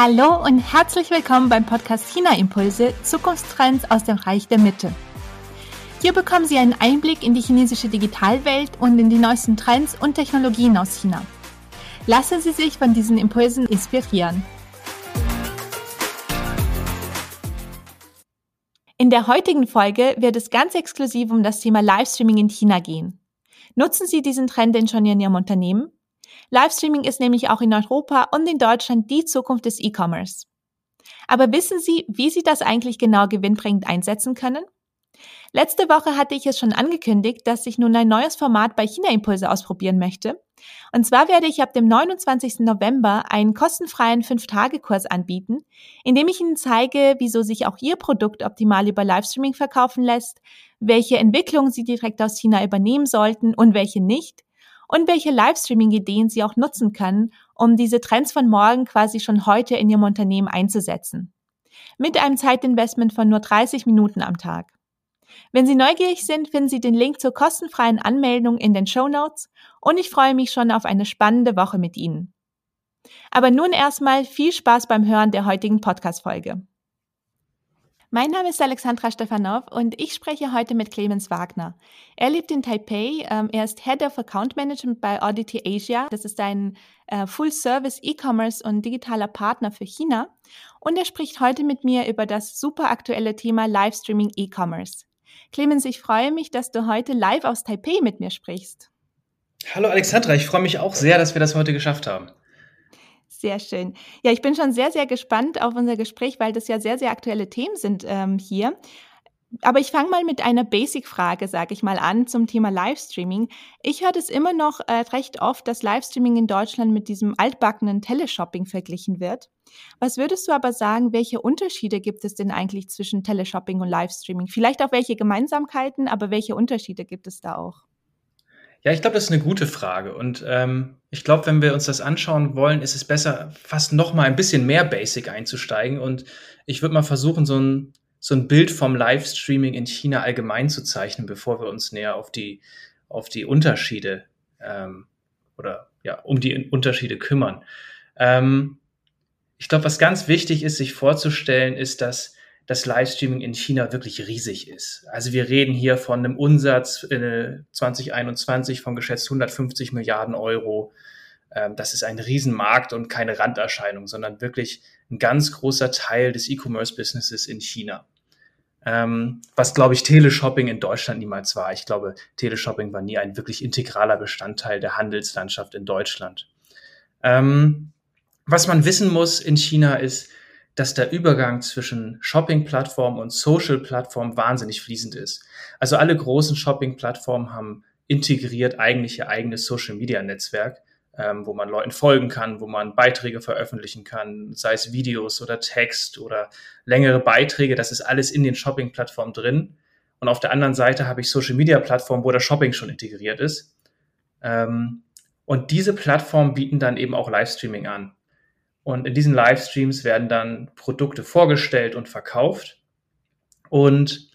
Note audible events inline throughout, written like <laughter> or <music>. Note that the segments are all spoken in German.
Hallo und herzlich willkommen beim Podcast China Impulse Zukunftstrends aus dem Reich der Mitte. Hier bekommen Sie einen Einblick in die chinesische Digitalwelt und in die neuesten Trends und Technologien aus China. Lassen Sie sich von diesen Impulsen inspirieren. In der heutigen Folge wird es ganz exklusiv um das Thema Livestreaming in China gehen. Nutzen Sie diesen Trend denn schon in Ihrem Unternehmen? Livestreaming ist nämlich auch in Europa und in Deutschland die Zukunft des E-Commerce. Aber wissen Sie, wie Sie das eigentlich genau gewinnbringend einsetzen können? Letzte Woche hatte ich es schon angekündigt, dass ich nun ein neues Format bei China Impulse ausprobieren möchte. Und zwar werde ich ab dem 29. November einen kostenfreien 5-Tage-Kurs anbieten, in dem ich Ihnen zeige, wieso sich auch Ihr Produkt optimal über Livestreaming verkaufen lässt, welche Entwicklungen Sie direkt aus China übernehmen sollten und welche nicht, und welche Livestreaming-Ideen Sie auch nutzen können, um diese Trends von morgen quasi schon heute in Ihrem Unternehmen einzusetzen. Mit einem Zeitinvestment von nur 30 Minuten am Tag. Wenn Sie neugierig sind, finden Sie den Link zur kostenfreien Anmeldung in den Show Notes und ich freue mich schon auf eine spannende Woche mit Ihnen. Aber nun erstmal viel Spaß beim Hören der heutigen Podcast-Folge. Mein Name ist Alexandra Stefanov und ich spreche heute mit Clemens Wagner. Er lebt in Taipei. Ähm, er ist Head of Account Management bei Oddity Asia. Das ist ein äh, Full-Service E-Commerce und digitaler Partner für China. Und er spricht heute mit mir über das super aktuelle Thema Livestreaming E-Commerce. Clemens, ich freue mich, dass du heute live aus Taipei mit mir sprichst. Hallo Alexandra, ich freue mich auch sehr, dass wir das heute geschafft haben. Sehr schön. Ja, ich bin schon sehr, sehr gespannt auf unser Gespräch, weil das ja sehr, sehr aktuelle Themen sind ähm, hier. Aber ich fange mal mit einer Basic-Frage, sage ich mal, an zum Thema Livestreaming. Ich höre das immer noch äh, recht oft, dass Livestreaming in Deutschland mit diesem altbackenen Teleshopping verglichen wird. Was würdest du aber sagen, welche Unterschiede gibt es denn eigentlich zwischen Teleshopping und Livestreaming? Vielleicht auch welche Gemeinsamkeiten, aber welche Unterschiede gibt es da auch? Ja, ich glaube, das ist eine gute Frage. Und ähm, ich glaube, wenn wir uns das anschauen wollen, ist es besser, fast noch mal ein bisschen mehr Basic einzusteigen. Und ich würde mal versuchen, so ein, so ein Bild vom Livestreaming in China allgemein zu zeichnen, bevor wir uns näher auf die, auf die Unterschiede ähm, oder ja, um die Unterschiede kümmern. Ähm, ich glaube, was ganz wichtig ist, sich vorzustellen, ist, dass das Livestreaming in China wirklich riesig ist. Also wir reden hier von einem Umsatz äh, 2021 von geschätzt 150 Milliarden Euro. Ähm, das ist ein Riesenmarkt und keine Randerscheinung, sondern wirklich ein ganz großer Teil des E-Commerce-Businesses in China. Ähm, was, glaube ich, Teleshopping in Deutschland niemals war. Ich glaube, Teleshopping war nie ein wirklich integraler Bestandteil der Handelslandschaft in Deutschland. Ähm, was man wissen muss in China ist, dass der Übergang zwischen Shopping-Plattform und Social-Plattform wahnsinnig fließend ist. Also alle großen Shopping-Plattformen haben integriert eigentlich ihr eigenes Social-Media-Netzwerk, ähm, wo man Leuten folgen kann, wo man Beiträge veröffentlichen kann, sei es Videos oder Text oder längere Beiträge. Das ist alles in den Shopping-Plattformen drin. Und auf der anderen Seite habe ich Social-Media-Plattformen, wo das Shopping schon integriert ist. Ähm, und diese Plattformen bieten dann eben auch Livestreaming an. Und in diesen Livestreams werden dann Produkte vorgestellt und verkauft. Und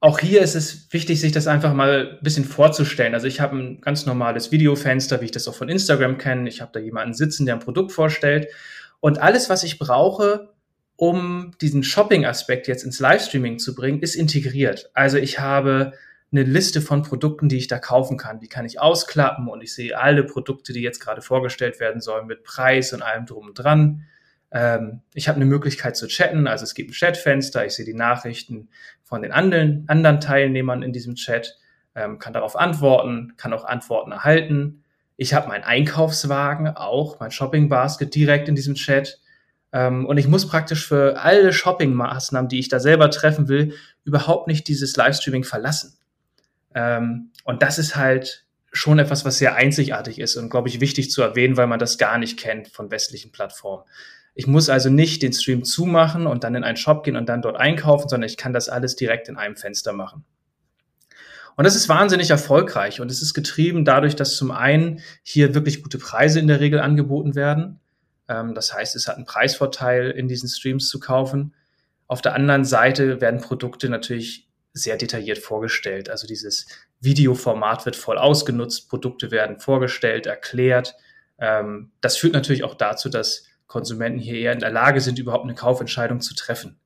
auch hier ist es wichtig, sich das einfach mal ein bisschen vorzustellen. Also ich habe ein ganz normales Videofenster, wie ich das auch von Instagram kenne. Ich habe da jemanden sitzen, der ein Produkt vorstellt. Und alles, was ich brauche, um diesen Shopping-Aspekt jetzt ins Livestreaming zu bringen, ist integriert. Also ich habe eine Liste von Produkten, die ich da kaufen kann. Die kann ich ausklappen und ich sehe alle Produkte, die jetzt gerade vorgestellt werden sollen, mit Preis und allem drum und dran. Ähm, ich habe eine Möglichkeit zu chatten, also es gibt ein Chatfenster, ich sehe die Nachrichten von den anderen, anderen Teilnehmern in diesem Chat, ähm, kann darauf antworten, kann auch Antworten erhalten. Ich habe meinen Einkaufswagen auch, mein Shopping Basket direkt in diesem Chat. Ähm, und ich muss praktisch für alle Shopping-Maßnahmen, die ich da selber treffen will, überhaupt nicht dieses Livestreaming verlassen. Ähm, und das ist halt schon etwas, was sehr einzigartig ist und, glaube ich, wichtig zu erwähnen, weil man das gar nicht kennt von westlichen Plattformen. Ich muss also nicht den Stream zumachen und dann in einen Shop gehen und dann dort einkaufen, sondern ich kann das alles direkt in einem Fenster machen. Und das ist wahnsinnig erfolgreich und es ist getrieben dadurch, dass zum einen hier wirklich gute Preise in der Regel angeboten werden. Ähm, das heißt, es hat einen Preisvorteil, in diesen Streams zu kaufen. Auf der anderen Seite werden Produkte natürlich sehr detailliert vorgestellt. Also dieses Videoformat wird voll ausgenutzt, Produkte werden vorgestellt, erklärt. Ähm, das führt natürlich auch dazu, dass Konsumenten hier eher in der Lage sind, überhaupt eine Kaufentscheidung zu treffen.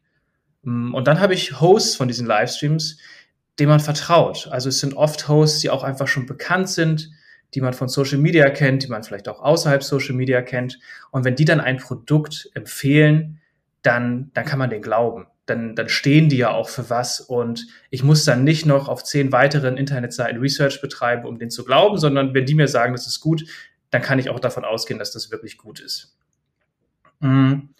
Mm, und dann habe ich Hosts von diesen Livestreams, denen man vertraut. Also es sind oft Hosts, die auch einfach schon bekannt sind, die man von Social Media kennt, die man vielleicht auch außerhalb Social Media kennt. Und wenn die dann ein Produkt empfehlen, dann, dann kann man den glauben. Dann, dann stehen die ja auch für was. Und ich muss dann nicht noch auf zehn weiteren Internetseiten Research betreiben, um den zu glauben, sondern wenn die mir sagen, das ist gut, dann kann ich auch davon ausgehen, dass das wirklich gut ist. Mhm.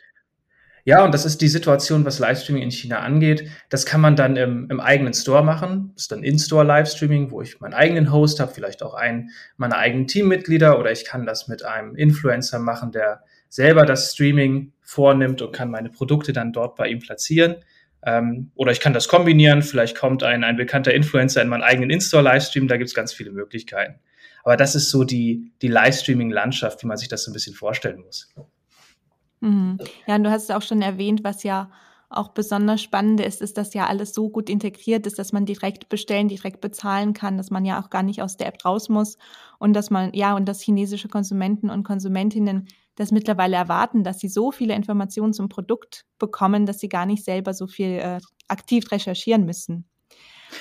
Ja, und das ist die Situation, was Livestreaming in China angeht. Das kann man dann im, im eigenen Store machen. Das ist dann In-Store-Livestreaming, wo ich meinen eigenen Host habe, vielleicht auch einen meiner eigenen Teammitglieder oder ich kann das mit einem Influencer machen, der selber das Streaming vornimmt und kann meine Produkte dann dort bei ihm platzieren. Ähm, oder ich kann das kombinieren. Vielleicht kommt ein, ein bekannter Influencer in meinen eigenen In-Store-Livestream. Da gibt es ganz viele Möglichkeiten. Aber das ist so die, die Livestreaming-Landschaft, wie man sich das so ein bisschen vorstellen muss. Mhm. Ja, und du hast es auch schon erwähnt, was ja auch besonders spannend ist, ist, dass ja alles so gut integriert ist, dass man direkt bestellen, direkt bezahlen kann, dass man ja auch gar nicht aus der App raus muss und dass man, ja, und dass chinesische Konsumenten und Konsumentinnen das mittlerweile erwarten, dass sie so viele Informationen zum Produkt bekommen, dass sie gar nicht selber so viel äh, aktiv recherchieren müssen.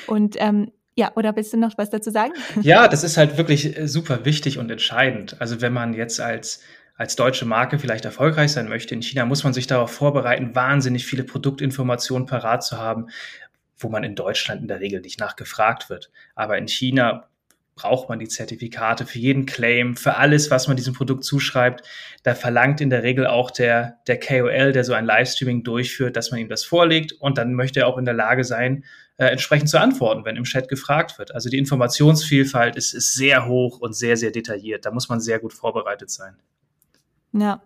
Und ähm, ja, oder willst du noch was dazu sagen? <laughs> Ja, das ist halt wirklich äh, super wichtig und entscheidend. Also wenn man jetzt als als deutsche Marke vielleicht erfolgreich sein möchte in China, muss man sich darauf vorbereiten, wahnsinnig viele Produktinformationen parat zu haben, wo man in Deutschland in der Regel nicht nachgefragt wird. Aber in China braucht man die Zertifikate für jeden Claim, für alles, was man diesem Produkt zuschreibt. Da verlangt in der Regel auch der, der KOL, der so ein Livestreaming durchführt, dass man ihm das vorlegt und dann möchte er auch in der Lage sein, äh, entsprechend zu antworten, wenn im Chat gefragt wird. Also die Informationsvielfalt ist, ist sehr hoch und sehr, sehr detailliert. Da muss man sehr gut vorbereitet sein. Ja.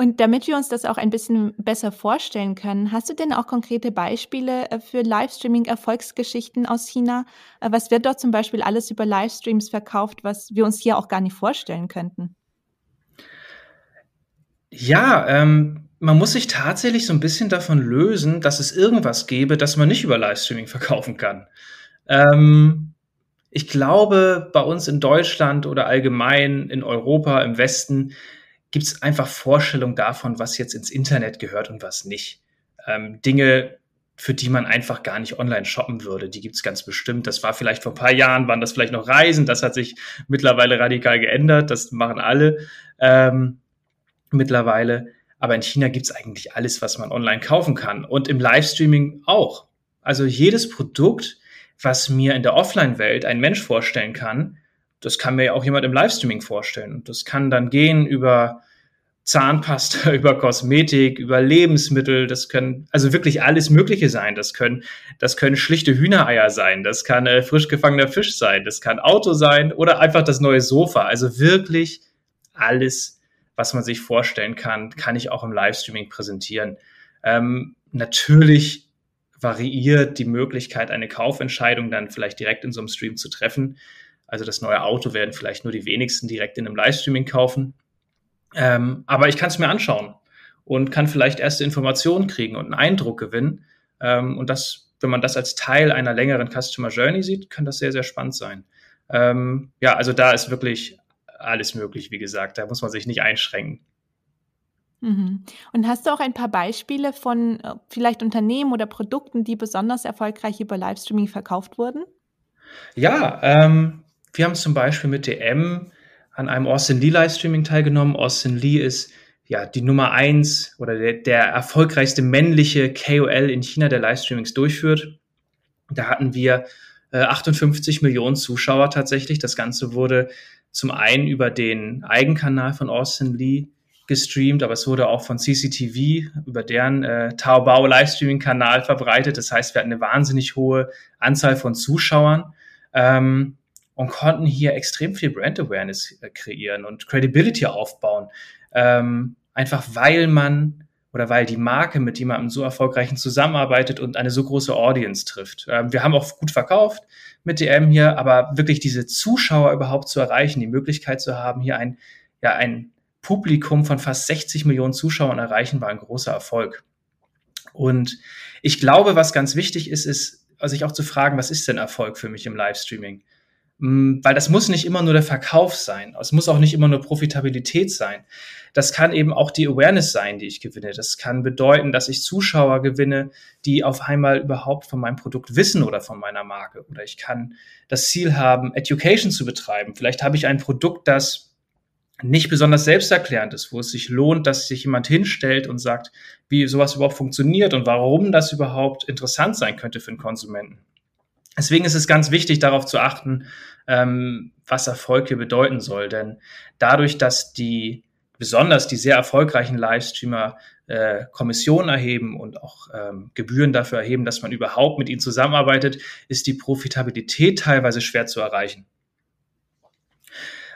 Und damit wir uns das auch ein bisschen besser vorstellen können, hast du denn auch konkrete Beispiele äh, für Livestreaming-Erfolgsgeschichten aus China? Äh, was wird dort zum Beispiel alles über Livestreams verkauft, was wir uns hier auch gar nicht vorstellen könnten? Ja, ähm, man muss sich tatsächlich so ein bisschen davon lösen, dass es irgendwas gäbe, das man nicht über Livestreaming <laughs> verkaufen kann. Ähm, ich glaube, bei uns in Deutschland oder allgemein in Europa, im Westen, gibt es einfach Vorstellungen davon, was jetzt ins Internet gehört und was nicht. Ähm, Dinge, für die man einfach gar nicht online shoppen würde, die gibt es ganz bestimmt. Das war vielleicht vor ein paar Jahren, waren das vielleicht noch Reisen, das hat sich mittlerweile radikal geändert, das machen alle ähm, mittlerweile. Aber in China gibt es eigentlich alles, was man online kaufen kann und im Livestreaming auch. Also jedes Produkt, was mir in der Offline-Welt ein Mensch vorstellen kann, das kann mir ja auch jemand im Livestreaming vorstellen. Und das kann dann gehen über Zahnpasta, <laughs> über Kosmetik, über Lebensmittel, das können also wirklich alles Mögliche sein. Das können, das können schlichte Hühnereier sein, das kann äh, frisch gefangener Fisch sein, das kann Auto sein oder einfach das neue Sofa. Also wirklich alles, was man sich vorstellen kann, kann ich auch im Livestreaming präsentieren. Ähm, natürlich variiert die Möglichkeit, eine Kaufentscheidung dann vielleicht direkt in so einem Stream zu treffen. Also das neue Auto werden vielleicht nur die wenigsten direkt in einem Livestreaming kaufen. Ähm, aber ich kann es mir anschauen und kann vielleicht erste Informationen kriegen und einen Eindruck gewinnen. Ähm, und das, wenn man das als Teil einer längeren Customer Journey sieht, kann das sehr, sehr spannend sein. Ähm, ja, also da ist wirklich alles möglich, wie gesagt. Da muss man sich nicht einschränken. Mhm. Und hast du auch ein paar Beispiele von äh, vielleicht Unternehmen oder Produkten, die besonders erfolgreich über Livestreaming verkauft wurden? Ja, ähm, wir haben zum Beispiel mit DM an einem Austin Lee Livestreaming teilgenommen. Austin Lee ist ja die Nummer eins oder der, der erfolgreichste männliche KOL in China, der Livestreamings durchführt. Da hatten wir äh, 58 Millionen Zuschauer tatsächlich. Das Ganze wurde zum einen über den Eigenkanal von Austin Lee gestreamt, aber es wurde auch von CCTV über deren äh, Taobao Livestreaming-Kanal verbreitet. Das heißt, wir hatten eine wahnsinnig hohe Anzahl von Zuschauern. Ähm, und konnten hier extrem viel Brand Awareness äh, kreieren und Credibility aufbauen. Ähm, einfach weil man oder weil die Marke mit jemandem so erfolgreichen zusammenarbeitet und eine so große Audience trifft. Ähm, wir haben auch gut verkauft mit DM hier, aber wirklich diese Zuschauer überhaupt zu erreichen, die Möglichkeit zu haben, hier ein, ja, ein Publikum von fast 60 Millionen Zuschauern erreichen, war ein großer Erfolg. Und ich glaube, was ganz wichtig ist, ist, sich auch zu fragen, was ist denn Erfolg für mich im Livestreaming? Mm, weil das muss nicht immer nur der Verkauf sein. Es muss auch nicht immer nur Profitabilität sein. Das kann eben auch die Awareness sein, die ich gewinne. Das kann bedeuten, dass ich Zuschauer gewinne, die auf einmal überhaupt von meinem Produkt wissen oder von meiner Marke. Oder ich kann das Ziel haben, Education zu betreiben. Vielleicht habe ich ein Produkt, das nicht besonders selbsterklärend ist, wo es sich lohnt, dass sich jemand hinstellt und sagt, wie sowas überhaupt funktioniert und warum das überhaupt interessant sein könnte für einen Konsumenten. Deswegen ist es ganz wichtig, darauf zu achten, ähm, was Erfolg hier bedeuten soll. Denn dadurch, dass die besonders die sehr erfolgreichen Livestreamer äh, Kommissionen erheben und auch ähm, Gebühren dafür erheben, dass man überhaupt mit ihnen zusammenarbeitet, ist die Profitabilität teilweise schwer zu erreichen.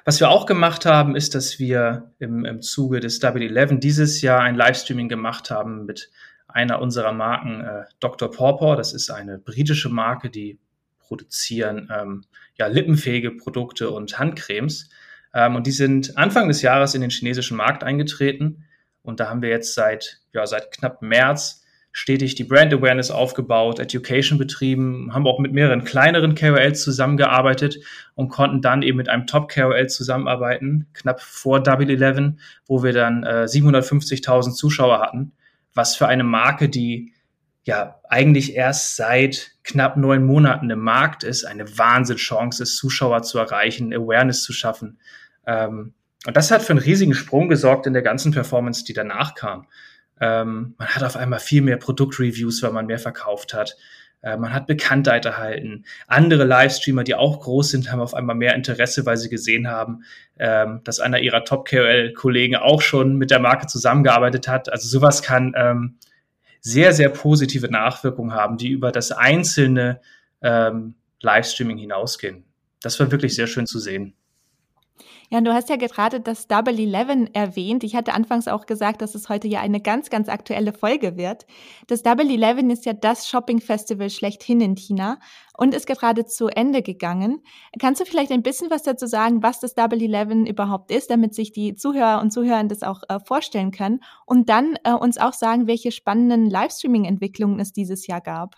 Was wir auch gemacht haben, ist, dass wir im, im Zuge des Double Eleven dieses Jahr ein Livestreaming gemacht haben mit einer unserer Marken, äh, Dr. Pawpaw. Das ist eine britische Marke, die produzieren ähm, ja, lippenfähige Produkte und Handcremes. Ähm, und die sind Anfang des Jahres in den chinesischen Markt eingetreten. Und da haben wir jetzt seit, ja, seit knapp März stetig die Brand Awareness aufgebaut, Education betrieben, haben auch mit mehreren kleineren KOLs zusammengearbeitet und konnten dann eben mit einem Top KOL zusammenarbeiten, knapp vor Double Eleven, wo wir dann äh, 750.000 Zuschauer hatten, was für eine Marke, die ja eigentlich erst seit knapp neun Monaten im Markt ist, eine Wahnsinnschance ist, Zuschauer zu erreichen, Awareness zu schaffen. Ähm, und das hat für einen riesigen Sprung gesorgt in der ganzen Performance, die danach kam. Ähm, man hat auf einmal viel mehr Produktreviews, weil man mehr verkauft hat. Äh, man hat Bekanntheit erhalten. Andere Livestreamer, die auch groß sind, haben auf einmal mehr Interesse, weil sie gesehen haben, ähm, dass einer ihrer Top-KOL-Kollegen auch schon mit der Marke zusammengearbeitet hat. Also sowas kann ähm, sehr, sehr positive Nachwirkungen haben, die über das einzelne ähm, Livestreaming hinausgehen. Das war wirklich sehr schön zu sehen. Ja, du hast ja gerade das Double Eleven erwähnt. Ich hatte anfangs auch gesagt, dass es heute ja eine ganz, ganz aktuelle Folge wird. Das Double Eleven ist ja das Shopping-Festival schlechthin in China und ist gerade zu Ende gegangen. Kannst du vielleicht ein bisschen was dazu sagen, was das Double Eleven überhaupt ist, damit sich die Zuhörer und Zuhörer das auch äh, vorstellen können und dann äh, uns auch sagen, welche spannenden Livestreaming-Entwicklungen es dieses Jahr gab?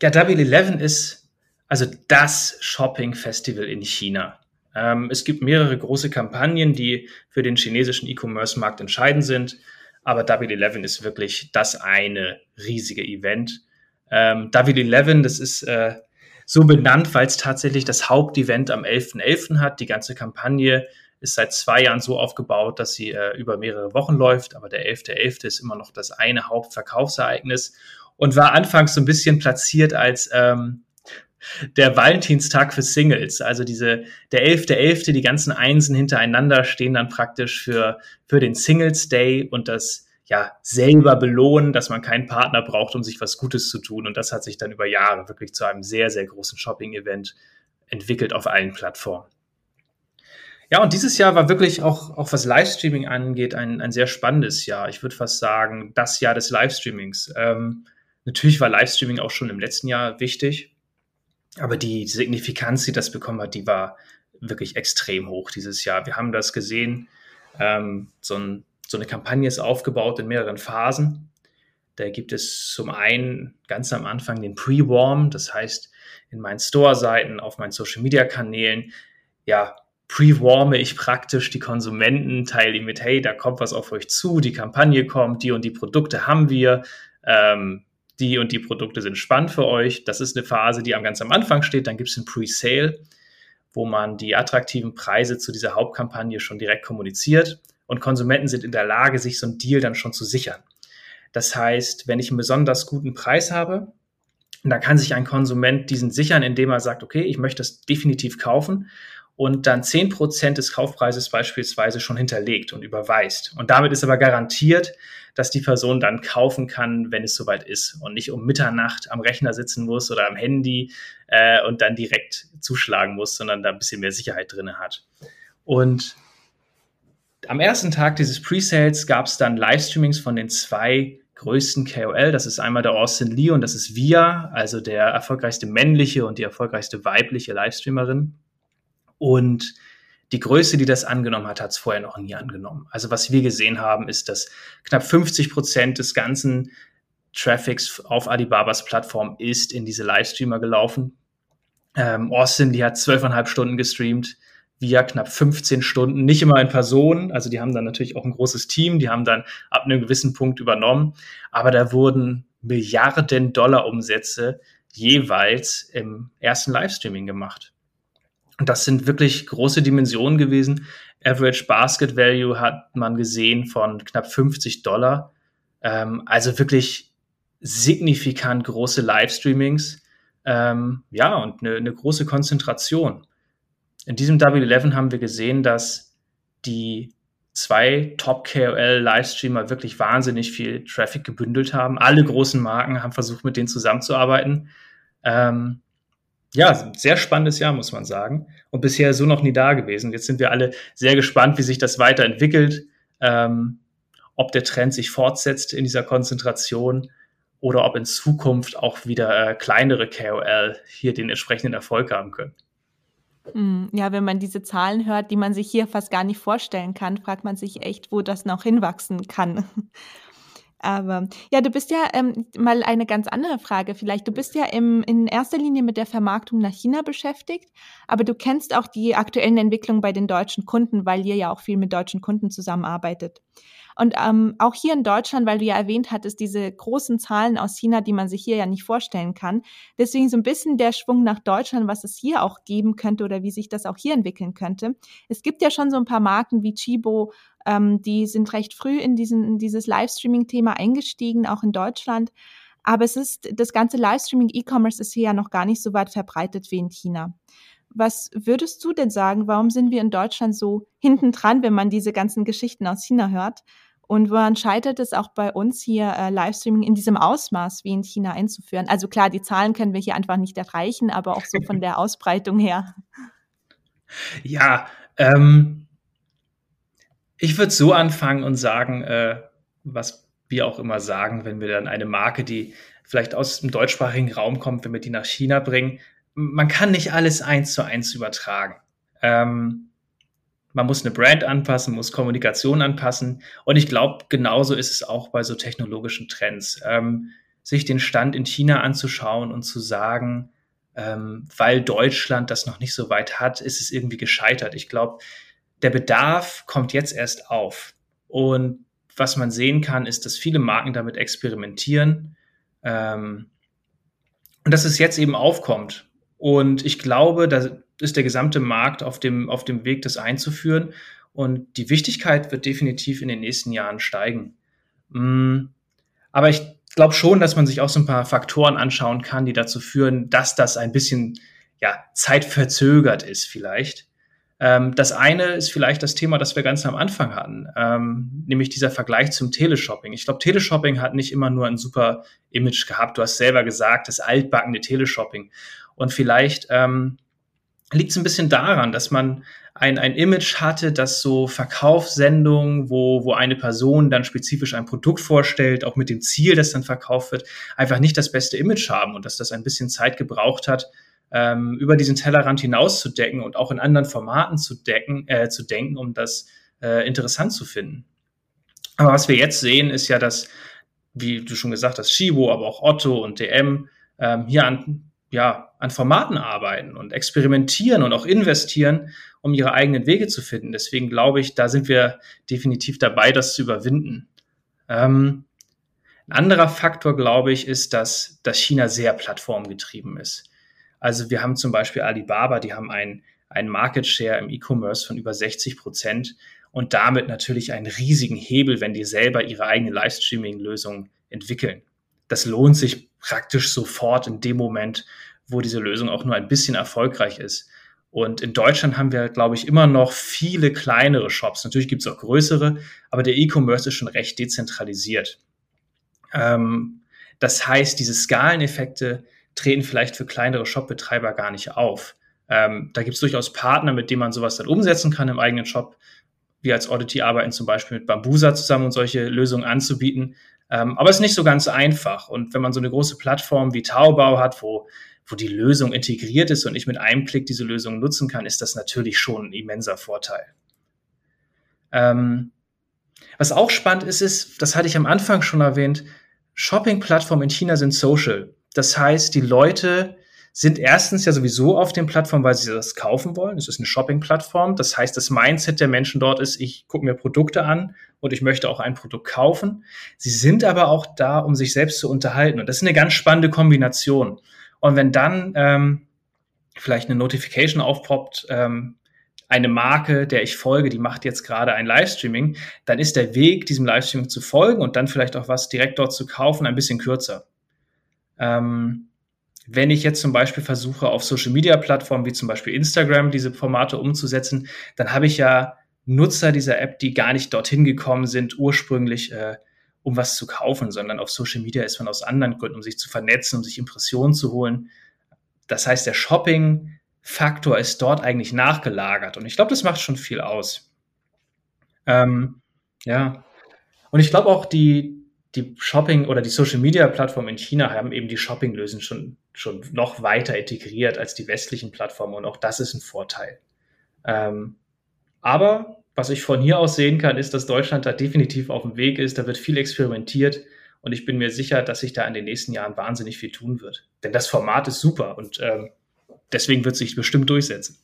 Ja, Double Eleven ist also das Shopping-Festival in China. Ähm, es gibt mehrere große Kampagnen, die für den chinesischen E-Commerce-Markt entscheidend sind. Aber Double Eleven ist wirklich das eine riesige Event. Ähm, Double Eleven, das ist äh, so benannt, weil es tatsächlich das Hauptevent am 11.11. .11. hat. Die ganze Kampagne ist seit zwei Jahren so aufgebaut, dass sie äh, über mehrere Wochen läuft. Aber der 11.11. .11. ist immer noch das eine Hauptverkaufsereignis und war anfangs so ein bisschen platziert als ähm, der Valentinstag für Singles. Also diese, der 11.11., .11., die ganzen Einsen hintereinander stehen dann praktisch für, für den Singles Day und das ja selber belohnen, dass man keinen Partner braucht, um sich was Gutes zu tun. Und das hat sich dann über Jahre wirklich zu einem sehr, sehr großen Shopping-Event entwickelt auf allen Plattformen. Ja, und dieses Jahr war wirklich auch, auch was Livestreaming angeht, ein, ein sehr spannendes Jahr. Ich würde fast sagen, das Jahr des Livestreamings. Ähm, natürlich war Livestreaming auch schon im letzten Jahr wichtig. Aber die Signifikanz, die das bekommen hat, die war wirklich extrem hoch dieses Jahr. Wir haben das gesehen. Ähm, so, ein, so eine Kampagne ist aufgebaut in mehreren Phasen. Da gibt es zum einen ganz am Anfang den Pre-Warm, das heißt in meinen Store-Seiten, auf meinen Social-Media-Kanälen, ja, pre-warme ich praktisch die Konsumenten, teile ihnen mit, hey, da kommt was auf euch zu, die Kampagne kommt, die und die Produkte haben wir, ähm, die und die Produkte sind spannend für euch. Das ist eine Phase, die am ganz am Anfang steht. Dann gibt es ein Pre-Sale, wo man die attraktiven Preise zu dieser Hauptkampagne schon direkt kommuniziert und Konsumenten sind in der Lage, sich so ein Deal dann schon zu sichern. Das heißt, wenn ich einen besonders guten Preis habe, dann kann sich ein Konsument diesen sichern, indem er sagt, okay, ich möchte das definitiv kaufen und dann zehn Prozent des Kaufpreises beispielsweise schon hinterlegt und überweist. Und damit ist aber garantiert, dass die Person dann kaufen kann, wenn es soweit ist und nicht um Mitternacht am Rechner sitzen muss oder am Handy äh, und dann direkt zuschlagen muss, sondern da ein bisschen mehr Sicherheit drin hat. Und am ersten Tag dieses Presales gab es dann Livestreamings von den zwei größten KOL. Das ist einmal der Austin Lee und das ist Via, also der erfolgreichste männliche und die erfolgreichste weibliche Livestreamerin. Und die Größe, die das angenommen hat, hat es vorher noch nie angenommen. Also was wir gesehen haben, ist, dass knapp 50 Prozent des ganzen Traffics auf Alibabas Plattform ist in diese Livestreamer gelaufen. Ähm, Austin, die hat zwölfeinhalb Stunden gestreamt, via knapp 15 Stunden, nicht immer in Person, also die haben dann natürlich auch ein großes Team, die haben dann ab einem gewissen Punkt übernommen, aber da wurden Milliarden Dollar Umsätze jeweils im ersten Livestreaming gemacht. Das sind wirklich große Dimensionen gewesen. Average Basket Value hat man gesehen von knapp 50 Dollar. Ähm, also wirklich signifikant große Livestreamings. Ähm, ja, und eine, eine große Konzentration. In diesem W11 haben wir gesehen, dass die zwei Top-KOL-Livestreamer wirklich wahnsinnig viel Traffic gebündelt haben. Alle großen Marken haben versucht, mit denen zusammenzuarbeiten. Ähm, ja, sehr spannendes Jahr, muss man sagen. Und bisher so noch nie da gewesen. Jetzt sind wir alle sehr gespannt, wie sich das weiterentwickelt, ähm, ob der Trend sich fortsetzt in dieser Konzentration oder ob in Zukunft auch wieder äh, kleinere KOL hier den entsprechenden Erfolg haben können. Hm, ja, wenn man diese Zahlen hört, die man sich hier fast gar nicht vorstellen kann, fragt man sich echt, wo das noch hinwachsen kann. Aber ja, du bist ja ähm, mal eine ganz andere Frage vielleicht. Du bist ja im, in erster Linie mit der Vermarktung nach China beschäftigt, aber du kennst auch die aktuellen Entwicklungen bei den deutschen Kunden, weil ihr ja auch viel mit deutschen Kunden zusammenarbeitet. Und ähm, auch hier in Deutschland, weil du ja erwähnt hattest, diese großen Zahlen aus China, die man sich hier ja nicht vorstellen kann. Deswegen so ein bisschen der Schwung nach Deutschland, was es hier auch geben könnte oder wie sich das auch hier entwickeln könnte. Es gibt ja schon so ein paar Marken wie Chibo, ähm, die sind recht früh in, diesen, in dieses Livestreaming-Thema eingestiegen, auch in Deutschland. Aber es ist, das ganze Livestreaming E-Commerce ist hier ja noch gar nicht so weit verbreitet wie in China. Was würdest du denn sagen, warum sind wir in Deutschland so hinten dran, wenn man diese ganzen Geschichten aus China hört? Und woran scheitert es auch bei uns hier, äh, Livestreaming in diesem Ausmaß wie in China einzuführen? Also klar, die Zahlen können wir hier einfach nicht erreichen, aber auch so von der <laughs> Ausbreitung her. Ja, ähm, ich würde so anfangen und sagen, äh, was wir auch immer sagen, wenn wir dann eine Marke, die vielleicht aus dem deutschsprachigen Raum kommt, wenn wir die nach China bringen, man kann nicht alles eins zu eins übertragen. Ähm, man muss eine Brand anpassen, muss Kommunikation anpassen. Und ich glaube, genauso ist es auch bei so technologischen Trends. Ähm, sich den Stand in China anzuschauen und zu sagen, ähm, weil Deutschland das noch nicht so weit hat, ist es irgendwie gescheitert. Ich glaube, der Bedarf kommt jetzt erst auf. Und was man sehen kann, ist, dass viele Marken damit experimentieren ähm, und dass es jetzt eben aufkommt. Und ich glaube, da ist der gesamte Markt auf dem, auf dem Weg, das einzuführen. Und die Wichtigkeit wird definitiv in den nächsten Jahren steigen. Mm, aber ich glaube schon, dass man sich auch so ein paar Faktoren anschauen kann, die dazu führen, dass das ein bisschen ja, zeitverzögert ist vielleicht. Ähm, das eine ist vielleicht das Thema, das wir ganz am Anfang hatten, ähm, nämlich dieser Vergleich zum Teleshopping. Ich glaube, Teleshopping hat nicht immer nur ein super Image gehabt. Du hast selber gesagt, das altbackene Teleshopping. Und vielleicht ähm, liegt es ein bisschen daran, dass man ein, ein Image hatte, das so Verkaufssendungen, wo, wo eine Person dann spezifisch ein Produkt vorstellt, auch mit dem Ziel, dass dann verkauft wird, einfach nicht das beste Image haben und dass das ein bisschen Zeit gebraucht hat, ähm, über diesen Tellerrand hinauszudecken und auch in anderen Formaten zu, decken, äh, zu denken, um das äh, interessant zu finden. Aber was wir jetzt sehen, ist ja, dass, wie du schon gesagt hast, Shibo, aber auch Otto und DM ähm, hier an ja, an Formaten arbeiten und experimentieren und auch investieren, um ihre eigenen Wege zu finden. Deswegen glaube ich, da sind wir definitiv dabei, das zu überwinden. Ähm, ein anderer Faktor, glaube ich, ist, dass, dass China sehr plattformgetrieben ist. Also wir haben zum Beispiel Alibaba, die haben einen, einen Market Share im E-Commerce von über 60 Prozent und damit natürlich einen riesigen Hebel, wenn die selber ihre eigene Livestreaming-Lösung entwickeln das lohnt sich praktisch sofort in dem Moment, wo diese Lösung auch nur ein bisschen erfolgreich ist. Und in Deutschland haben wir, glaube ich, immer noch viele kleinere Shops. Natürlich gibt es auch größere, aber der E-Commerce ist schon recht dezentralisiert. Ähm, das heißt, diese Skaleneffekte treten vielleicht für kleinere Shopbetreiber gar nicht auf. Ähm, da gibt es durchaus Partner, mit denen man sowas dann umsetzen kann im eigenen Shop. Wir als Oddity arbeiten zum Beispiel mit Bambusa zusammen, um solche Lösungen anzubieten. Ähm, aber es ist nicht so ganz einfach. Und wenn man so eine große Plattform wie Taobao hat, wo, wo die Lösung integriert ist und ich mit einem Klick diese Lösung nutzen kann, ist das natürlich schon ein immenser Vorteil. Ähm, was auch spannend ist, ist, das hatte ich am Anfang schon erwähnt, Shopping-Plattformen in China sind social. Das heißt, die Leute sind erstens ja sowieso auf den Plattformen, weil sie das kaufen wollen. Es ist eine Shopping-Plattform. Das heißt, das Mindset der Menschen dort ist, ich gucke mir Produkte an und ich möchte auch ein Produkt kaufen. Sie sind aber auch da, um sich selbst zu unterhalten. Und das ist eine ganz spannende Kombination. Und wenn dann ähm, vielleicht eine Notification aufpoppt, ähm, eine Marke, der ich folge, die macht jetzt gerade ein Livestreaming, dann ist der Weg, diesem Livestreaming zu folgen und dann vielleicht auch was direkt dort zu kaufen, ein bisschen kürzer. Ähm, wenn ich jetzt zum Beispiel versuche, auf Social-Media-Plattformen wie zum Beispiel Instagram diese Formate umzusetzen, dann habe ich ja Nutzer dieser App, die gar nicht dorthin gekommen sind, ursprünglich, äh, um was zu kaufen, sondern auf Social Media ist man aus anderen Gründen, um sich zu vernetzen, um sich Impressionen zu holen. Das heißt, der Shopping-Faktor ist dort eigentlich nachgelagert. Und ich glaube, das macht schon viel aus. Ähm, ja. Und ich glaube auch, die, die Shopping- oder die Social-Media-Plattformen in China haben eben die Shopping-Lösung schon, schon noch weiter integriert als die westlichen Plattformen. Und auch das ist ein Vorteil. Ähm, aber was ich von hier aus sehen kann, ist, dass Deutschland da definitiv auf dem Weg ist. Da wird viel experimentiert. Und ich bin mir sicher, dass sich da in den nächsten Jahren wahnsinnig viel tun wird. Denn das Format ist super und ähm, deswegen wird sich bestimmt durchsetzen.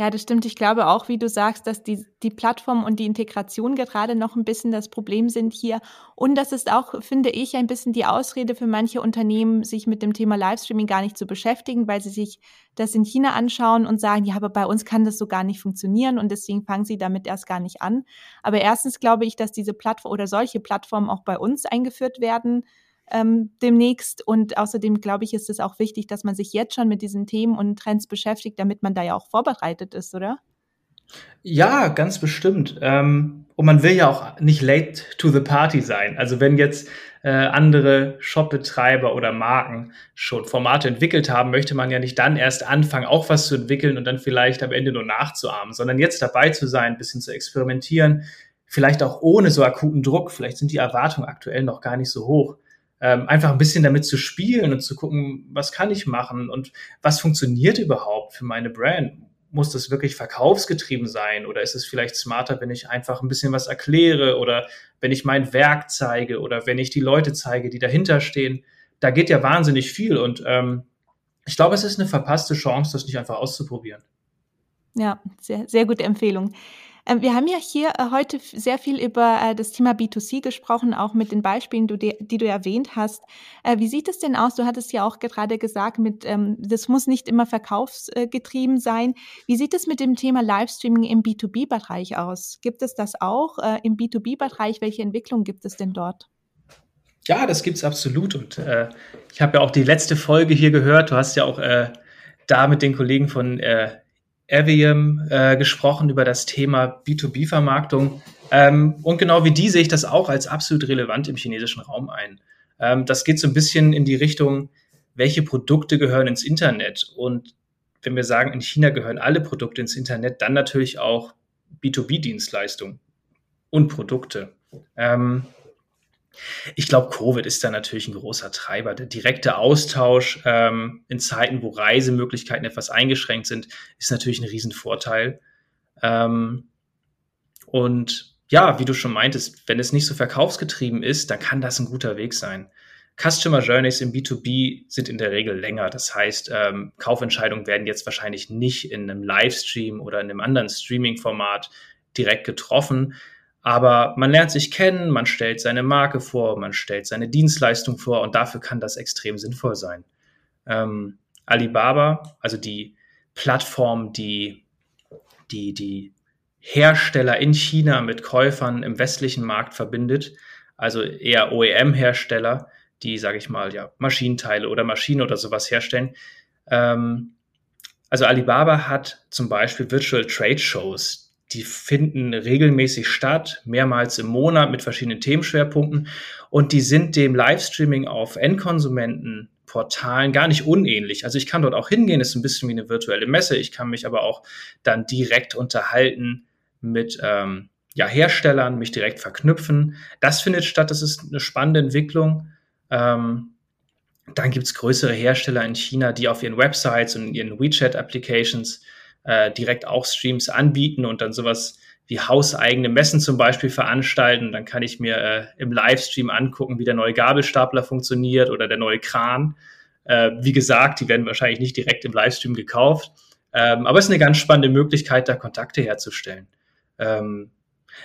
Ja, das stimmt. Ich glaube auch, wie du sagst, dass die, die Plattform und die Integration gerade noch ein bisschen das Problem sind hier. Und das ist auch, finde ich, ein bisschen die Ausrede für manche Unternehmen, sich mit dem Thema Livestreaming gar nicht zu beschäftigen, weil sie sich das in China anschauen und sagen, ja, aber bei uns kann das so gar nicht funktionieren und deswegen fangen sie damit erst gar nicht an. Aber erstens glaube ich, dass diese Plattform oder solche Plattformen auch bei uns eingeführt werden ähm, demnächst. Und außerdem glaube ich, ist es auch wichtig, dass man sich jetzt schon mit diesen Themen und Trends beschäftigt, damit man da ja auch vorbereitet ist, oder? Ja, ganz bestimmt. Ähm, und man will ja auch nicht late to the party sein. Also wenn jetzt äh, andere Shopbetreiber oder Marken schon Formate entwickelt haben, möchte man ja nicht dann erst anfangen, auch was zu entwickeln und dann vielleicht am Ende nur nachzuahmen, sondern jetzt dabei zu sein, ein bisschen zu experimentieren, vielleicht auch ohne so akuten Druck. Vielleicht sind die Erwartungen aktuell noch gar nicht so hoch ähm, einfach ein bisschen damit zu spielen und zu gucken, was kann ich machen und was funktioniert überhaupt für meine Brand. Muss das wirklich verkaufsgetrieben sein oder ist es vielleicht smarter, wenn ich einfach ein bisschen was erkläre oder wenn ich mein Werk zeige oder wenn ich die Leute zeige, die dahinter stehen? Da geht ja wahnsinnig viel und ähm, ich glaube, es ist eine verpasste Chance, das nicht einfach auszuprobieren. Ja, sehr, sehr gute Empfehlung. Ähm, wir haben ja hier äh, heute sehr viel über äh, das Thema B2C gesprochen, auch mit den Beispielen, die du erwähnt hast. Äh, wie sieht es denn aus? Du hattest ja auch gerade gesagt, mit, ähm, das muss nicht immer verkaufsgetrieben sein. Wie sieht es mit dem Thema Livestreaming im B2B-Bereich aus? Gibt es das auch im B2B-Bereich? Welche Entwicklung gibt es denn dort? Ja, das gibt es absolut. Und äh, ich habe ja auch die letzte Folge hier gehört. Du hast ja auch äh, da mit den Kollegen von äh, Avium äh, gesprochen über das Thema B2B-Vermarktung. Ähm, und genau wie die sehe ich das auch als absolut relevant im chinesischen Raum ein. Ähm, das geht so ein bisschen in die Richtung, welche Produkte gehören ins Internet? Und wenn wir sagen, in China gehören alle Produkte ins Internet, dann natürlich auch B2B-Dienstleistungen und Produkte. Ähm, ich glaube, Covid ist da natürlich ein großer Treiber. Der direkte Austausch ähm, in Zeiten, wo Reisemöglichkeiten etwas eingeschränkt sind, ist natürlich ein Riesenvorteil. Ähm, und ja, wie du schon meintest, wenn es nicht so verkaufsgetrieben ist, dann kann das ein guter Weg sein. Customer Journeys im B2B sind in der Regel länger. Das heißt, ähm, Kaufentscheidungen werden jetzt wahrscheinlich nicht in einem Livestream oder in einem anderen Streaming-Format direkt getroffen, aber man lernt sich kennen, man stellt seine Marke vor, man stellt seine Dienstleistung vor und dafür kann das extrem sinnvoll sein. Ähm, Alibaba, also die Plattform, die, die, die Hersteller in China mit Käufern im westlichen Markt verbindet, also eher OEM-Hersteller, die, sage ich mal, ja, Maschinenteile oder Maschinen oder sowas herstellen. Ähm, also Alibaba hat zum Beispiel Virtual Trade Shows, die finden regelmäßig statt, mehrmals im Monat mit verschiedenen Themenschwerpunkten. Und die sind dem Livestreaming auf Endkonsumentenportalen gar nicht unähnlich. Also ich kann dort auch hingehen, ist ein bisschen wie eine virtuelle Messe. Ich kann mich aber auch dann direkt unterhalten mit ähm, ja, Herstellern, mich direkt verknüpfen. Das findet statt, das ist eine spannende Entwicklung. Ähm, dann gibt's größere Hersteller in China, die auf ihren Websites und ihren WeChat-Applications äh, direkt auch Streams anbieten und dann sowas wie hauseigene Messen zum Beispiel veranstalten. Dann kann ich mir äh, im Livestream angucken, wie der neue Gabelstapler funktioniert oder der neue Kran. Äh, wie gesagt, die werden wahrscheinlich nicht direkt im Livestream gekauft. Ähm, aber es ist eine ganz spannende Möglichkeit, da Kontakte herzustellen. Ähm,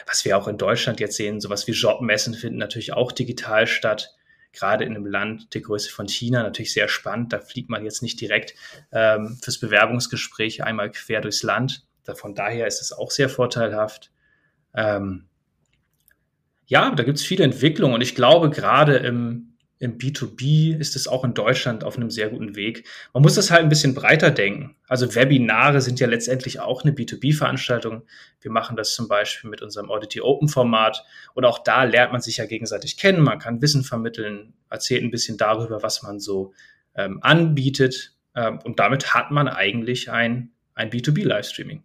was wir auch in Deutschland jetzt sehen, sowas wie Jobmessen finden natürlich auch digital statt. Gerade in einem Land der Größe von China natürlich sehr spannend. Da fliegt man jetzt nicht direkt ähm, fürs Bewerbungsgespräch einmal quer durchs Land. Von daher ist es auch sehr vorteilhaft. Ähm, ja, da gibt es viele Entwicklungen und ich glaube, gerade im, im B2B ist es auch in Deutschland auf einem sehr guten Weg. Man muss das halt ein bisschen breiter denken. Also Webinare sind ja letztendlich auch eine B2B-Veranstaltung. Wir machen das zum Beispiel mit unserem Audity Open Format und auch da lernt man sich ja gegenseitig kennen. Man kann Wissen vermitteln, erzählt ein bisschen darüber, was man so ähm, anbietet ähm, und damit hat man eigentlich ein, ein B2B-Livestreaming.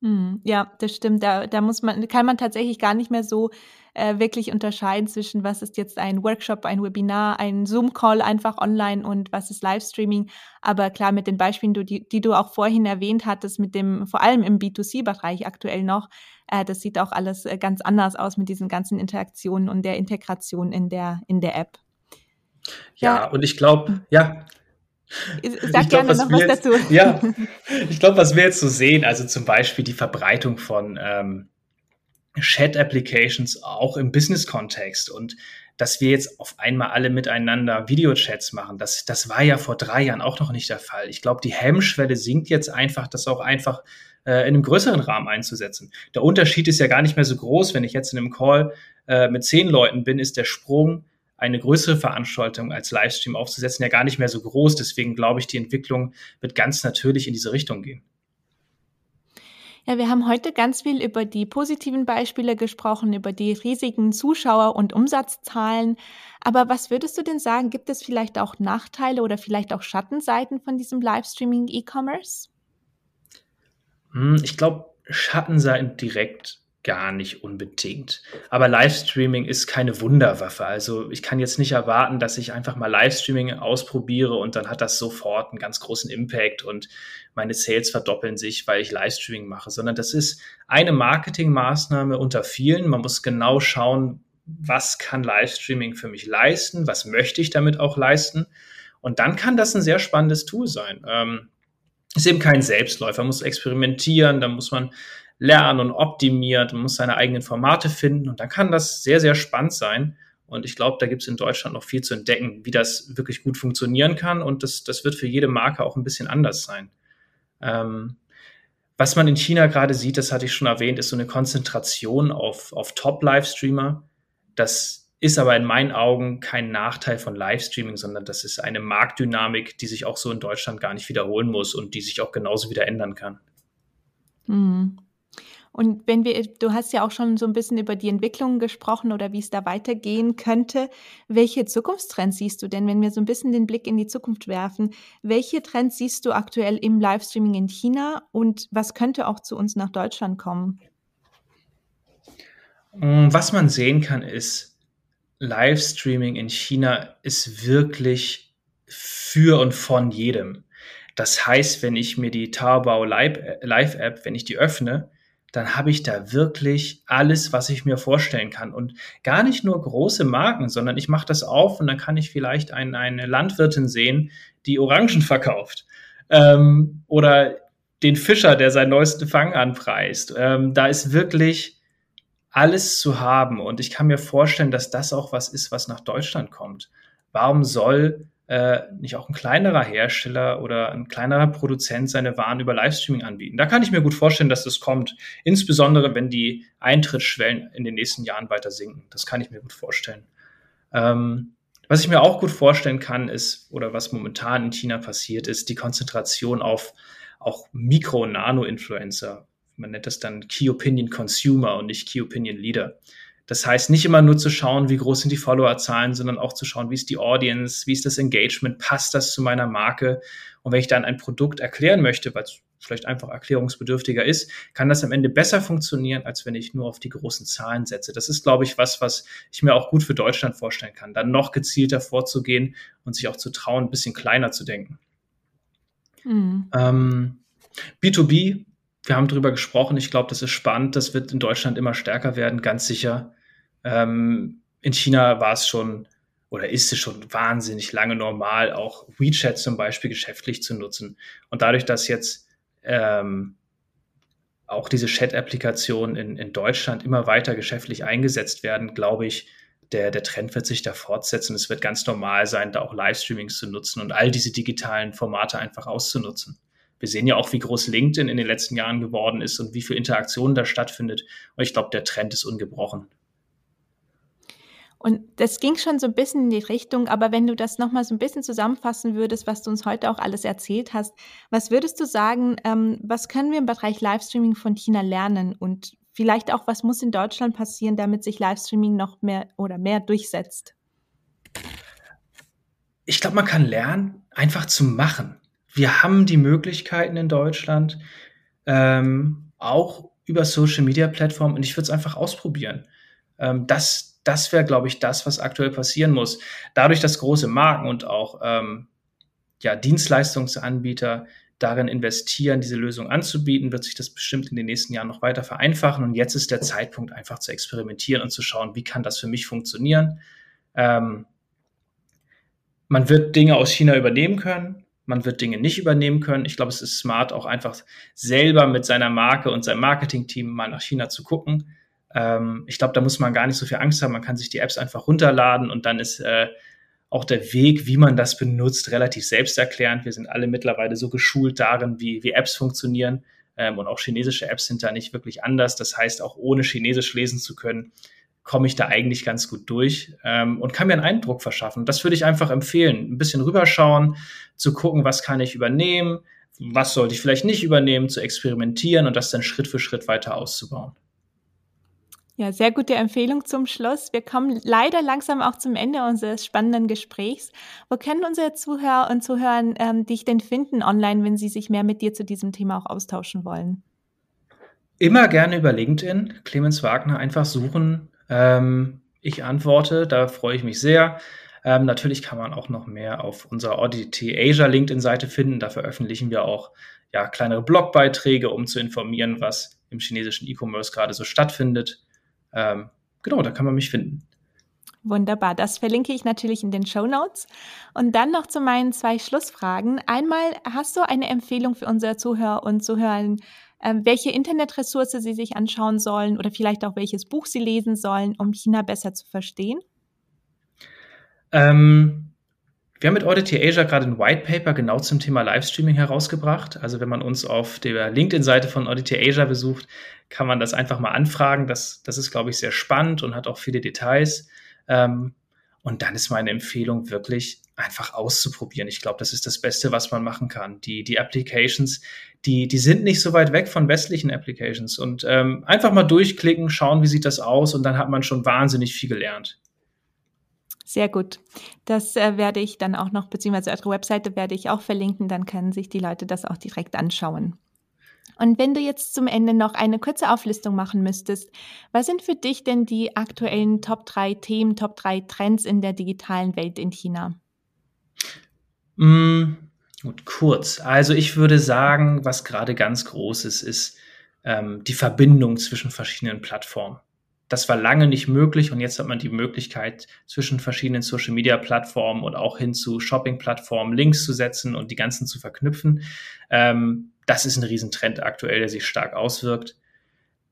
Hm, ja, das stimmt. Da, da muss man, kann man tatsächlich gar nicht mehr so äh, wirklich unterscheiden zwischen was ist jetzt ein Workshop, ein Webinar, ein Zoom-Call einfach online und was ist Livestreaming. Aber klar, mit den Beispielen, die, die du auch vorhin erwähnt hattest, mit dem, vor allem im B2C-Bereich aktuell noch, äh, das sieht auch alles äh, ganz anders aus mit diesen ganzen Interaktionen und der Integration in der, in der App. Ja, ja. und ich glaube, hm. ja, Sag <laughs> ich gerne noch was jetzt, dazu. Ja, ich glaube, was wir jetzt so sehen, also zum Beispiel die Verbreitung von ähm, Chat-Applications auch im Business-Kontext und dass wir jetzt auf einmal alle miteinander Videochats machen, das, das war ja vor drei Jahren auch noch nicht der Fall. Ich glaube, die Hemmschwelle sinkt jetzt einfach, das auch einfach äh, in einem größeren Rahmen einzusetzen. Der Unterschied ist ja gar nicht mehr so groß. Wenn ich jetzt in einem Call äh, mit zehn Leuten bin, ist der Sprung eine größere Veranstaltung als Livestream aufzusetzen, ja gar nicht mehr so groß. Deswegen glaube ich, die Entwicklung wird ganz natürlich in diese Richtung gehen. Ja, wir haben heute ganz viel über die positiven Beispiele gesprochen, über die riesigen Zuschauer- und Umsatzzahlen. Aber was würdest du denn sagen, gibt es vielleicht auch Nachteile oder vielleicht auch Schattenseiten von diesem Livestreaming E-Commerce? Hm, ich glaube, Schattenseiten direkt gar nicht unbedingt. Aber Livestreaming ist keine Wunderwaffe. Also ich kann jetzt nicht erwarten, dass ich einfach mal Livestreaming ausprobiere und dann hat das sofort einen ganz großen Impact und meine Sales verdoppeln sich, weil ich Livestreaming mache, sondern das ist eine Marketingmaßnahme unter vielen. Man muss genau schauen, was kann Livestreaming für mich leisten, was möchte ich damit auch leisten. Und dann kann das ein sehr spannendes Tool sein. Ähm, ist eben kein Selbstläufer, man muss experimentieren, da muss man lernen und optimiert und muss seine eigenen Formate finden. Und dann kann das sehr, sehr spannend sein. Und ich glaube, da gibt es in Deutschland noch viel zu entdecken, wie das wirklich gut funktionieren kann. Und das, das wird für jede Marke auch ein bisschen anders sein. Ähm, was man in China gerade sieht, das hatte ich schon erwähnt, ist so eine Konzentration auf, auf Top-Livestreamer. Das ist aber in meinen Augen kein Nachteil von Livestreaming, sondern das ist eine Marktdynamik, die sich auch so in Deutschland gar nicht wiederholen muss und die sich auch genauso wieder ändern kann. Mhm. Und wenn wir, du hast ja auch schon so ein bisschen über die Entwicklung gesprochen oder wie es da weitergehen könnte. Welche Zukunftstrends siehst du denn, wenn wir so ein bisschen den Blick in die Zukunft werfen? Welche Trends siehst du aktuell im Livestreaming in China und was könnte auch zu uns nach Deutschland kommen? Mm, was man sehen kann, ist, Livestreaming in China ist wirklich für und von jedem. Das heißt, wenn ich mir die Taobao Live-App, wenn ich die öffne, dann habe ich da wirklich alles, was ich mir vorstellen kann. Und gar nicht nur große Marken, sondern ich mache das auf und dann kann ich vielleicht ein, eine Landwirtin sehen, die Orangen <laughs> verkauft. Ähm, oder den Fischer, der seinen neuesten Fang anpreist. Ähm, da ist wirklich alles zu haben. Und ich kann mir vorstellen, dass das auch was ist, was nach Deutschland kommt. Warum soll äh, nicht auch ein kleinerer Hersteller oder ein kleinerer Produzent seine Waren über Livestreaming anbieten. Da kann ich mir gut vorstellen, dass das kommt, insbesondere wenn die Eintrittsschwellen in den nächsten Jahren weiter sinken. Das kann ich mir gut vorstellen. Ähm, was ich mir auch gut vorstellen kann, ist, oder was momentan in China passiert, ist die Konzentration auf auch Mikro- und Nano-Influencer. Man nennt das dann Key Opinion Consumer und nicht Key Opinion Leader. Das heißt, nicht immer nur zu schauen, wie groß sind die Followerzahlen, sondern auch zu schauen, wie ist die Audience, wie ist das Engagement, passt das zu meiner Marke? Und wenn ich dann ein Produkt erklären möchte, weil es vielleicht einfach erklärungsbedürftiger ist, kann das am Ende besser funktionieren, als wenn ich nur auf die großen Zahlen setze. Das ist, glaube ich, was, was ich mir auch gut für Deutschland vorstellen kann, dann noch gezielter vorzugehen und sich auch zu trauen, ein bisschen kleiner zu denken. Mhm. Ähm, B2B, wir haben darüber gesprochen. Ich glaube, das ist spannend. Das wird in Deutschland immer stärker werden, ganz sicher. Ähm, in China war es schon oder ist es schon wahnsinnig lange normal, auch WeChat zum Beispiel geschäftlich zu nutzen. Und dadurch, dass jetzt ähm, auch diese Chat-Applikationen in, in Deutschland immer weiter geschäftlich eingesetzt werden, glaube ich, der, der Trend wird sich da fortsetzen. Es wird ganz normal sein, da auch Livestreamings zu nutzen und all diese digitalen Formate einfach auszunutzen. Wir sehen ja auch, wie groß LinkedIn in den letzten Jahren geworden ist und wie viel Interaktion da stattfindet. Und ich glaube, der Trend ist ungebrochen. Und das ging schon so ein bisschen in die Richtung, aber wenn du das nochmal so ein bisschen zusammenfassen würdest, was du uns heute auch alles erzählt hast, was würdest du sagen, ähm, was können wir im Bereich Livestreaming von China lernen und vielleicht auch, was muss in Deutschland passieren, damit sich Livestreaming noch mehr oder mehr durchsetzt? Ich glaube, man kann lernen, einfach zu machen. Wir haben die Möglichkeiten in Deutschland, ähm, auch über Social Media Plattformen, und ich würde es einfach ausprobieren. Ähm, das, das wäre, glaube ich, das, was aktuell passieren muss. Dadurch, dass große Marken und auch ähm, ja, Dienstleistungsanbieter darin investieren, diese Lösung anzubieten, wird sich das bestimmt in den nächsten Jahren noch weiter vereinfachen. Und jetzt ist der Zeitpunkt, einfach zu experimentieren und zu schauen, wie kann das für mich funktionieren. Ähm, man wird Dinge aus China übernehmen können, man wird Dinge nicht übernehmen können. Ich glaube, es ist smart, auch einfach selber mit seiner Marke und seinem Marketingteam mal nach China zu gucken ähm, ich glaube, da muss man gar nicht so viel Angst haben. Man kann sich die Apps einfach runterladen und dann ist äh, auch der Weg, wie man das benutzt, relativ selbsterklärend. Wir sind alle mittlerweile so geschult darin, wie, wie Apps funktionieren. Ähm, und auch chinesische Apps sind da nicht wirklich anders. Das heißt, auch ohne Chinesisch lesen zu können, komme ich da eigentlich ganz gut durch ähm, und kann mir einen Eindruck verschaffen. Das würde ich einfach empfehlen. Ein bisschen rüberschauen, zu gucken, was kann ich übernehmen, was sollte ich vielleicht nicht übernehmen, zu experimentieren und das dann Schritt für Schritt weiter auszubauen. Ja, sehr gute Empfehlung zum Schluss. Wir kommen leider langsam auch zum Ende unseres spannenden Gesprächs. Wo können unsere Zuhörer und Zuhörer ähm, dich denn finden online, wenn sie sich mehr mit dir zu diesem Thema auch austauschen wollen? Immer gerne über LinkedIn. Clemens Wagner einfach suchen. Ähm, ich antworte, da freue ich mich sehr. Ähm, natürlich kann man auch noch mehr auf unserer Oddity Asia LinkedIn-Seite finden. Da veröffentlichen wir auch ja, kleinere Blogbeiträge, um zu informieren, was im chinesischen E-Commerce gerade so stattfindet. Ähm, genau, da kann man mich finden. Wunderbar, das verlinke ich natürlich in den Show Notes. Und dann noch zu meinen zwei Schlussfragen. Einmal, hast du eine Empfehlung für unsere Zuhörer und Zuhörer, äh, welche Internetressource sie sich anschauen sollen oder vielleicht auch welches Buch sie lesen sollen, um China besser zu verstehen? Ähm, wir haben mit Audity Asia gerade ein White Paper genau zum Thema Livestreaming herausgebracht. Also wenn man uns auf der LinkedIn-Seite von Audity Asia besucht, kann man das einfach mal anfragen. Das, das ist, glaube ich, sehr spannend und hat auch viele Details. Ähm, und dann ist meine Empfehlung wirklich einfach auszuprobieren. Ich glaube, das ist das Beste, was man machen kann. Die, die Applications, die, die sind nicht so weit weg von westlichen Applications. Und ähm, einfach mal durchklicken, schauen, wie sieht das aus und dann hat man schon wahnsinnig viel gelernt. Sehr gut. Das äh, werde ich dann auch noch, beziehungsweise eure Webseite werde ich auch verlinken, dann können sich die Leute das auch direkt anschauen. Und wenn du jetzt zum Ende noch eine kurze Auflistung machen müsstest, was sind für dich denn die aktuellen Top 3 Themen, Top 3 Trends in der digitalen Welt in China? Mm, gut, kurz. Also ich würde sagen, was gerade ganz groß ist, ist ähm, die Verbindung zwischen verschiedenen Plattformen. Das war lange nicht möglich und jetzt hat man die Möglichkeit, zwischen verschiedenen Social-Media-Plattformen und auch hin zu Shopping-Plattformen Links zu setzen und die ganzen zu verknüpfen. Ähm, das ist ein Riesentrend aktuell, der sich stark auswirkt.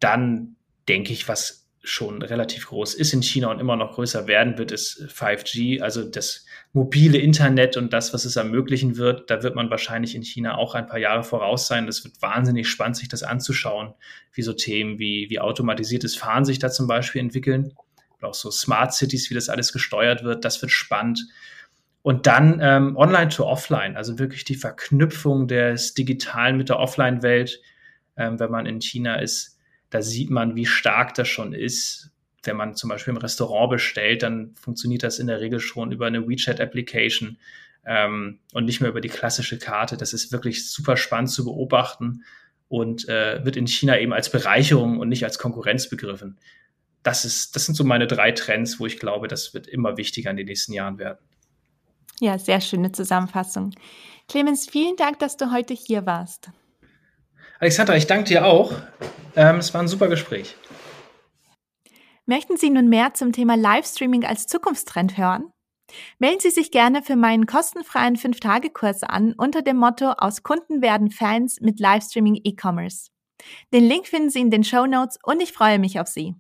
Dann denke ich, was schon relativ groß ist in China und immer noch größer werden wird, ist 5G, also das mobile Internet und das, was es ermöglichen wird. Da wird man wahrscheinlich in China auch ein paar Jahre voraus sein. Das wird wahnsinnig spannend, sich das anzuschauen, wie so Themen wie, wie automatisiertes Fahren sich da zum Beispiel entwickeln. Auch so Smart Cities, wie das alles gesteuert wird. Das wird spannend. Und dann ähm, Online to Offline, also wirklich die Verknüpfung des Digitalen mit der Offline-Welt. Ähm, wenn man in China ist, da sieht man, wie stark das schon ist. Wenn man zum Beispiel im Restaurant bestellt, dann funktioniert das in der Regel schon über eine WeChat-Application ähm, und nicht mehr über die klassische Karte. Das ist wirklich super spannend zu beobachten und äh, wird in China eben als Bereicherung und nicht als Konkurrenz begriffen. Das, ist, das sind so meine drei Trends, wo ich glaube, das wird immer wichtiger in den nächsten Jahren werden. Ja, sehr schöne Zusammenfassung. Clemens, vielen Dank, dass du heute hier warst. Alexandra, ich danke dir auch. Ähm, es war ein super Gespräch. Möchten Sie nun mehr zum Thema Livestreaming als Zukunftstrend hören? Melden Sie sich gerne für meinen kostenfreien 5-Tage-Kurs an unter dem Motto Aus Kunden werden Fans mit Livestreaming E-Commerce. Den Link finden Sie in den Show Notes und ich freue mich auf Sie.